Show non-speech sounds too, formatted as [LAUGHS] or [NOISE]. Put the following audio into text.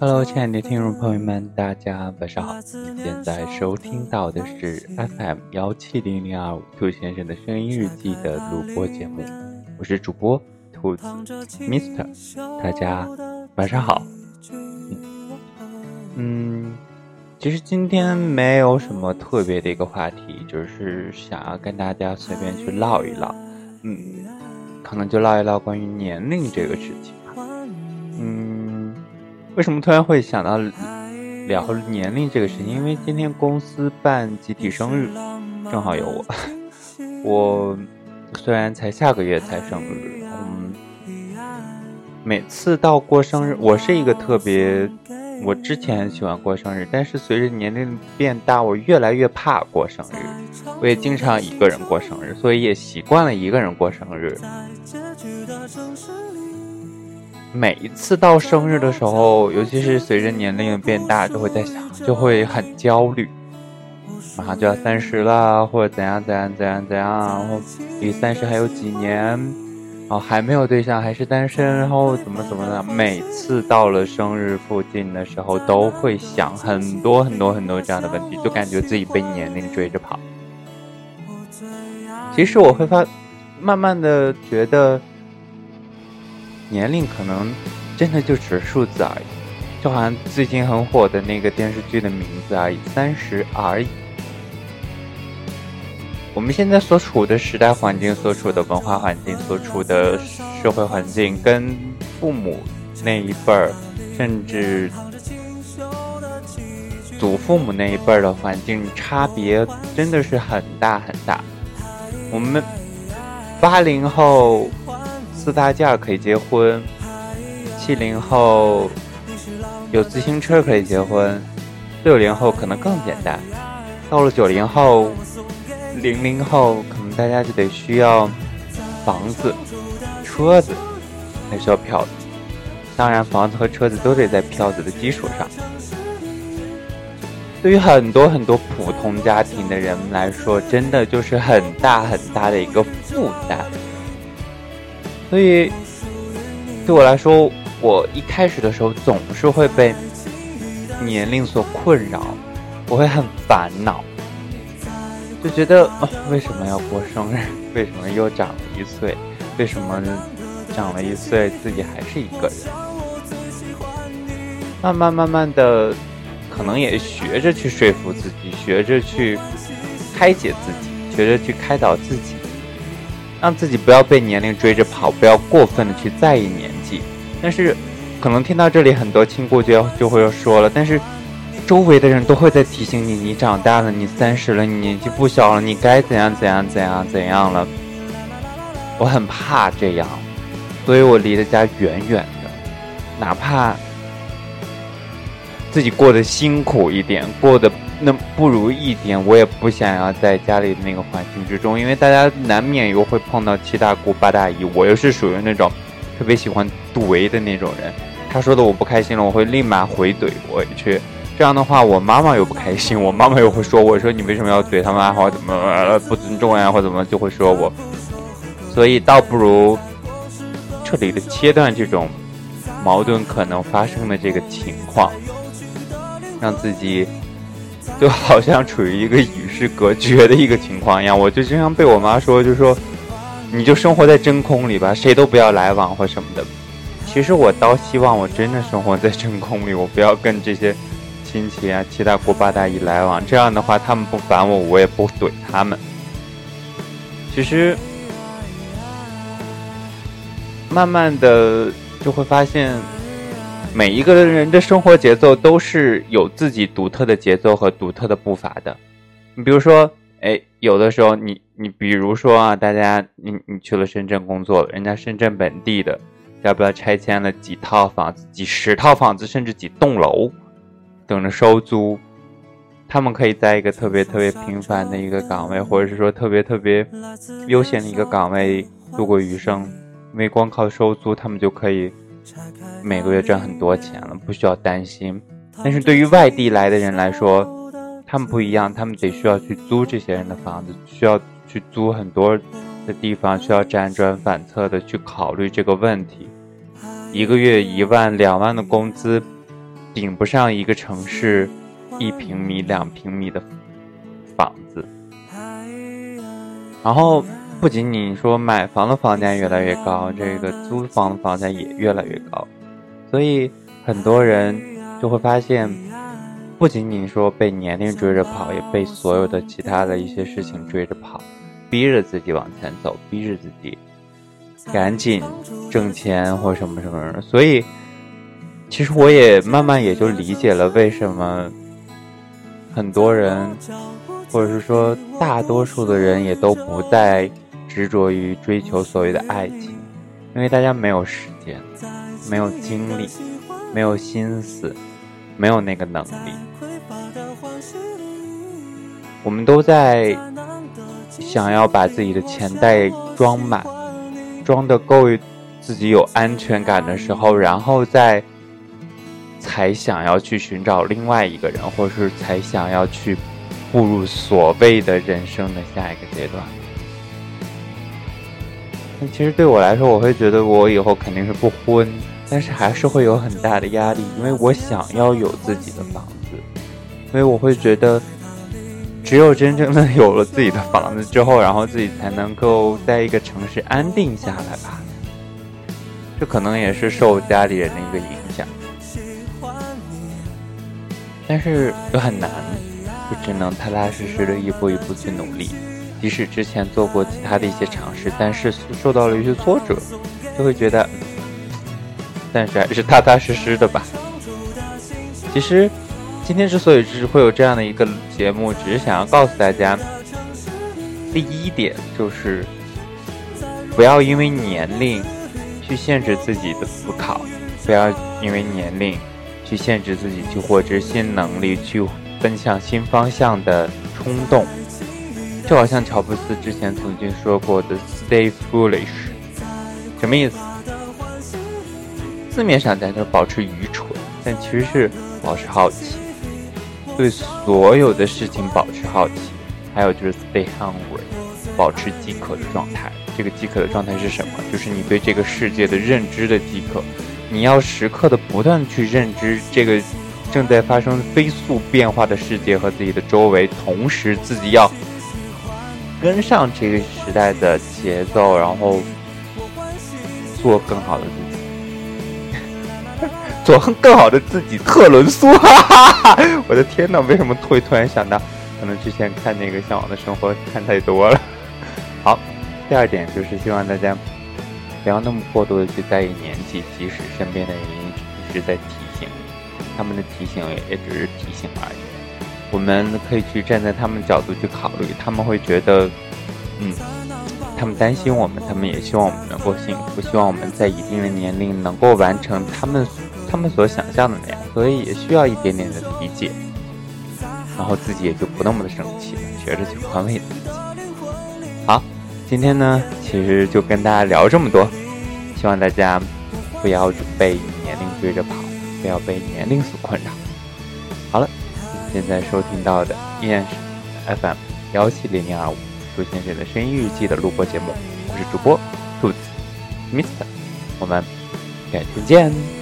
Hello，亲爱的听众朋友们，大家晚上好！你现在收听到的是 FM 幺七零零二五兔先生的声音日记的录播节目，我是主播兔子 Mister，大家晚上好。嗯，其实今天没有什么特别的一个话题，就是想要跟大家随便去唠一唠，嗯，可能就唠一唠关于年龄这个事情吧，嗯。为什么突然会想到聊年龄这个事情？因为今天公司办集体生日，正好有我。[LAUGHS] 我虽然才下个月才生日，嗯，每次到过生日，我是一个特别，我之前喜欢过生日，但是随着年龄变大，我越来越怕过生日。我也经常一个人过生日，所以也习惯了一个人过生日。每一次到生日的时候，尤其是随着年龄的变大，就会在想，就会很焦虑，马上就要三十了，或者怎样怎样怎样怎样，然后离三十还有几年，然后还没有对象，还是单身，然后怎么怎么的。每次到了生日附近的时候，都会想很多很多很多这样的问题，就感觉自己被年龄追着跑。其实我会发，慢慢的觉得。年龄可能真的就只是数字而已，就好像最近很火的那个电视剧的名字而已，三十而已。我们现在所处的时代环境、所处的文化环境、所处的社会环境，跟父母那一辈儿，甚至祖父母那一辈儿的环境差别真的是很大很大。我们八零后。四大件可以结婚，七零后有自行车可以结婚，六零后可能更简单，到了九零后、零零后，可能大家就得需要房子、车子，还需要票子。当然，房子和车子都得在票子的基础上。对于很多很多普通家庭的人们来说，真的就是很大很大的一个负担。所以，对我来说，我一开始的时候总是会被年龄所困扰，我会很烦恼，就觉得为什么要过生日？[LAUGHS] 为什么又长了一岁？为什么长了一岁自己还是一个人？慢慢慢慢的，可能也学着去说服自己，学着去开解自己，学着去开导自己。让自己不要被年龄追着跑，不要过分的去在意年纪。但是，可能听到这里，很多亲故就就会说了，但是周围的人都会在提醒你：你长大了，你三十了，你年纪不小了，你该怎样怎样怎样怎样了。我很怕这样，所以我离的家远远的，哪怕自己过得辛苦一点，过得。那不如一点，我也不想要在家里那个环境之中，因为大家难免又会碰到七大姑八大姨，我又是属于那种特别喜欢怼的那种人。他说的我不开心了，我会立马回怼回去。这样的话，我妈妈又不开心，我妈妈又会说我说你为什么要怼他妈，或怎么不尊重呀，或怎么就会说我。所以倒不如彻底的切断这种矛盾可能发生的这个情况，让自己。就好像处于一个与世隔绝的一个情况一样，我就经常被我妈说，就说，你就生活在真空里吧，谁都不要来往或什么的。其实我倒希望我真的生活在真空里，我不要跟这些亲戚啊、七大姑八大姨来往。这样的话，他们不烦我，我也不怼他们。其实，慢慢的就会发现。每一个人的生活节奏都是有自己独特的节奏和独特的步伐的。你比如说，哎，有的时候你你比如说啊，大家你你去了深圳工作了，人家深圳本地的要不要拆迁了几套房子、几十套房子，甚至几栋楼等着收租，他们可以在一个特别特别平凡的一个岗位，或者是说特别特别悠闲的一个岗位度过余生，因为光靠收租，他们就可以。每个月赚很多钱了，不需要担心。但是对于外地来的人来说，他们不一样，他们得需要去租这些人的房子，需要去租很多的地方，需要辗转反侧的去考虑这个问题。一个月一万两万的工资，顶不上一个城市一平米、两平米的房子。然后不仅仅说买房的房价越来越高，这个租房的房价也越来越高，所以很多人就会发现，不仅仅说被年龄追着跑，也被所有的其他的一些事情追着跑，逼着自己往前走，逼着自己。赶紧挣钱或什么什么，所以其实我也慢慢也就理解了为什么很多人，或者是说大多数的人也都不再执着于追求所谓的爱情，因为大家没有时间，没有精力，没有心思，没有那个能力，我们都在想要把自己的钱袋装满。装的够自己有安全感的时候，然后再才想要去寻找另外一个人，或者是才想要去步入所谓的人生的下一个阶段。但其实对我来说，我会觉得我以后肯定是不婚，但是还是会有很大的压力，因为我想要有自己的房子，所以我会觉得。只有真正的有了自己的房子之后，然后自己才能够在一个城市安定下来吧。这可能也是受家里人的一个影响，但是又很难，就只能踏踏实实的一步一步去努力。即使之前做过其他的一些尝试，但是受到了一些挫折，就会觉得，暂时还是踏踏实实的吧。其实。今天之所以是会有这样的一个节目，只是想要告诉大家，第一点就是不要因为年龄去限制自己的思考，不要因为年龄去限制自己去获知新能力、去奔向新方向的冲动。就好像乔布斯之前曾经说过的 “Stay foolish”，什么意思？字面上讲就保持愚蠢，但其实是保持好奇。对所有的事情保持好奇，还有就是 stay hungry，保持饥渴的状态。这个饥渴的状态是什么？就是你对这个世界的认知的饥渴。你要时刻的不断去认知这个正在发生飞速变化的世界和自己的周围，同时自己要跟上这个时代的节奏，然后做更好的自己。[LAUGHS] 做更好的自己，特仑苏，哈 [LAUGHS] 哈哈！我的天哪，为什么会突然想到？可能之前看那个《向往的生活》看太多了。[LAUGHS] 好，第二点就是希望大家不要那么过多的去在意年纪，即使身边的人一直在提醒，他们的提醒也只是提醒而已。我们可以去站在他们角度去考虑，他们会觉得，嗯，他们担心我们，他们也希望我们能够幸福，希望我们在一定的年龄能够完成他们。他们所想象的那样，所以也需要一点点的理解，然后自己也就不那么的生气了，学着去宽慰自己。好，今天呢，其实就跟大家聊这么多，希望大家不要被年龄追着跑，不要被年龄所困扰。好了，现在收听到的依然是 FM 幺七零零二五朱先生的声音日记的录播节目，我是主播兔子 Mister，我们改天见。